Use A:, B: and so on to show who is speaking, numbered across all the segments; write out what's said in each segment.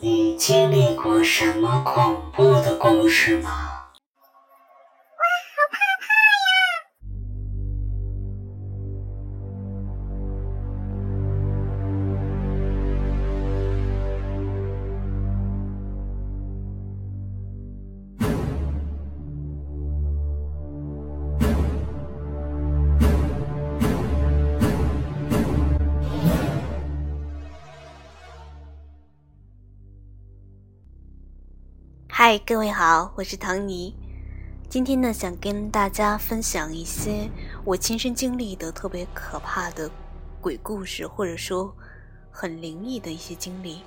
A: 你经历过什么恐怖的故事吗？
B: 嗨，各位好，我是唐尼。今天呢，想跟大家分享一些我亲身经历的特别可怕的鬼故事，或者说很灵异的一些经历。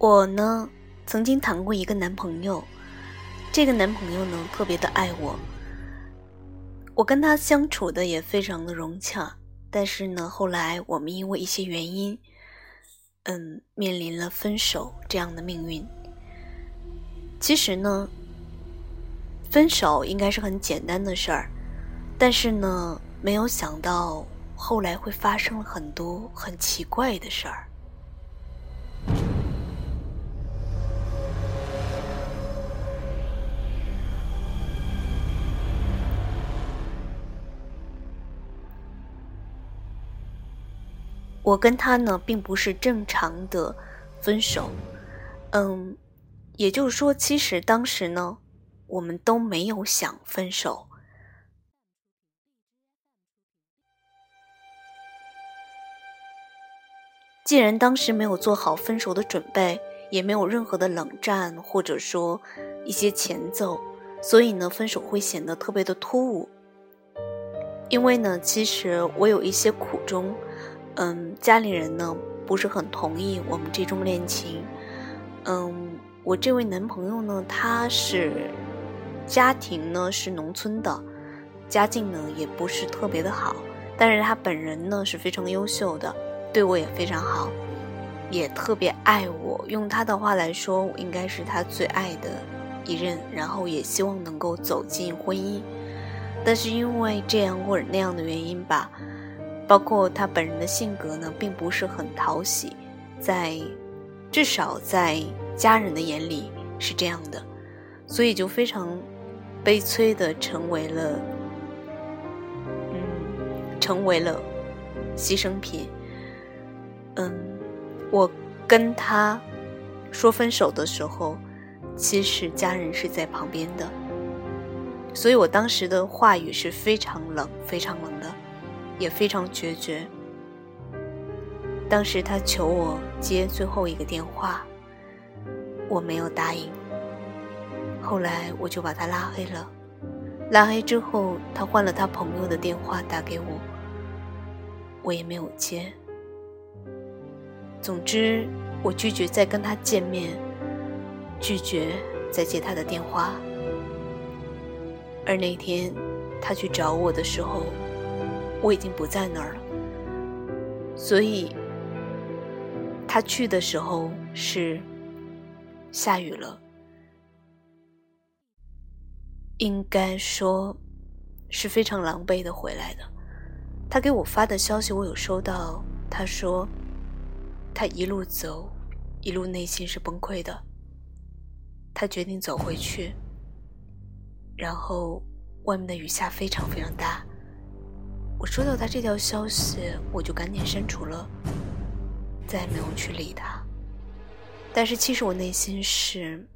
B: 我呢，曾经谈过一个男朋友，这个男朋友呢，特别的爱我，我跟他相处的也非常的融洽。但是呢，后来我们因为一些原因，嗯，面临了分手这样的命运。其实呢，分手应该是很简单的事儿，但是呢，没有想到后来会发生了很多很奇怪的事儿。我跟他呢，并不是正常的分手，嗯，也就是说，其实当时呢，我们都没有想分手。既然当时没有做好分手的准备，也没有任何的冷战或者说一些前奏，所以呢，分手会显得特别的突兀。因为呢，其实我有一些苦衷。嗯，家里人呢不是很同意我们这种恋情。嗯，我这位男朋友呢，他是家庭呢是农村的，家境呢也不是特别的好，但是他本人呢是非常优秀的，对我也非常好，也特别爱我。用他的话来说，我应该是他最爱的一任，然后也希望能够走进婚姻。但是因为这样或者那样的原因吧。包括他本人的性格呢，并不是很讨喜，在至少在家人的眼里是这样的，所以就非常悲催的成为了，嗯，成为了牺牲品。嗯，我跟他说分手的时候，其实家人是在旁边的，所以我当时的话语是非常冷，非常冷的。也非常决绝。当时他求我接最后一个电话，我没有答应。后来我就把他拉黑了。拉黑之后，他换了他朋友的电话打给我，我也没有接。总之，我拒绝再跟他见面，拒绝再接他的电话。而那天他去找我的时候，我已经不在那儿了，所以他去的时候是下雨了，应该说是非常狼狈的回来的。他给我发的消息我有收到，他说他一路走，一路内心是崩溃的，他决定走回去，然后外面的雨下非常非常大。我收到他这条消息，我就赶紧删除了，再也没有去理他。但是其实我内心是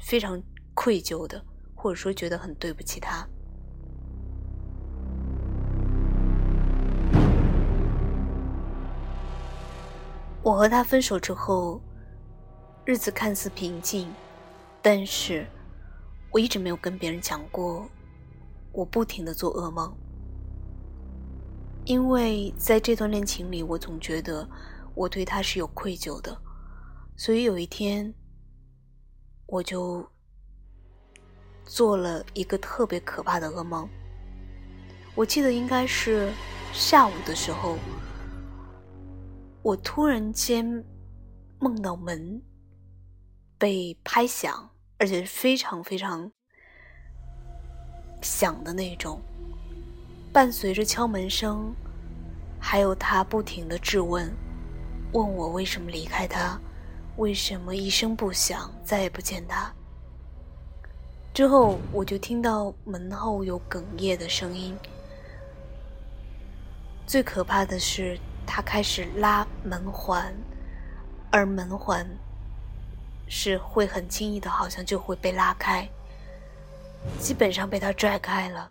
B: 非常愧疚的，或者说觉得很对不起他。我和他分手之后，日子看似平静，但是我一直没有跟别人讲过，我不停的做噩梦。因为在这段恋情里，我总觉得我对他是有愧疚的，所以有一天，我就做了一个特别可怕的噩梦。我记得应该是下午的时候，我突然间梦到门被拍响，而且是非常非常响的那种，伴随着敲门声，还有他不停的质问，问我为什么离开他，为什么一声不响再也不见他。之后我就听到门后有哽咽的声音。最可怕的是，他开始拉门环，而门环是会很轻易的，好像就会被拉开，基本上被他拽开了。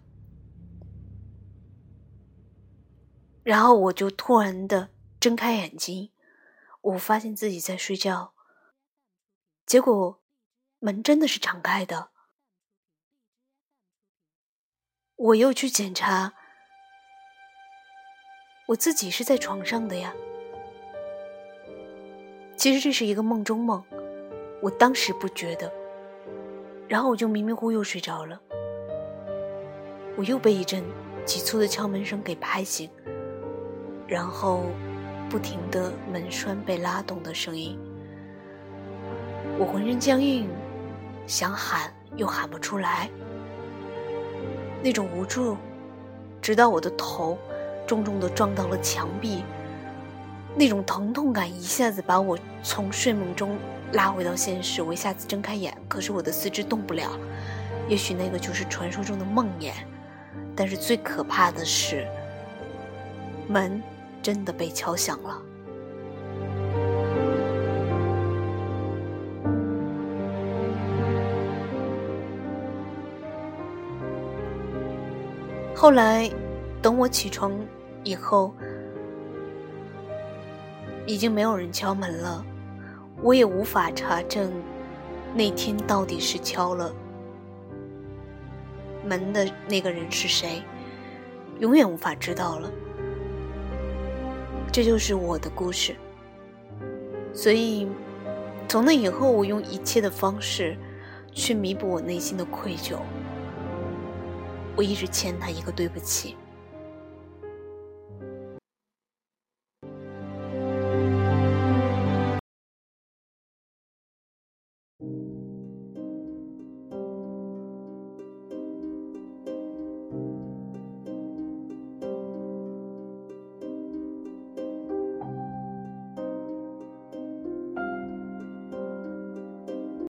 B: 然后我就突然的睁开眼睛，我发现自己在睡觉，结果门真的是敞开的。我又去检查，我自己是在床上的呀。其实这是一个梦中梦，我当时不觉得，然后我就迷迷糊又睡着了。我又被一阵急促的敲门声给拍醒，然后不停的门栓被拉动的声音，我浑身僵硬，想喊又喊不出来。那种无助，直到我的头重重的撞到了墙壁，那种疼痛感一下子把我从睡梦中拉回到现实。我一下子睁开眼，可是我的四肢动不了。也许那个就是传说中的梦魇，但是最可怕的是，门真的被敲响了。后来，等我起床以后，已经没有人敲门了，我也无法查证那天到底是敲了门的那个人是谁，永远无法知道了。这就是我的故事。所以，从那以后，我用一切的方式去弥补我内心的愧疚。我一直欠他一个对不起。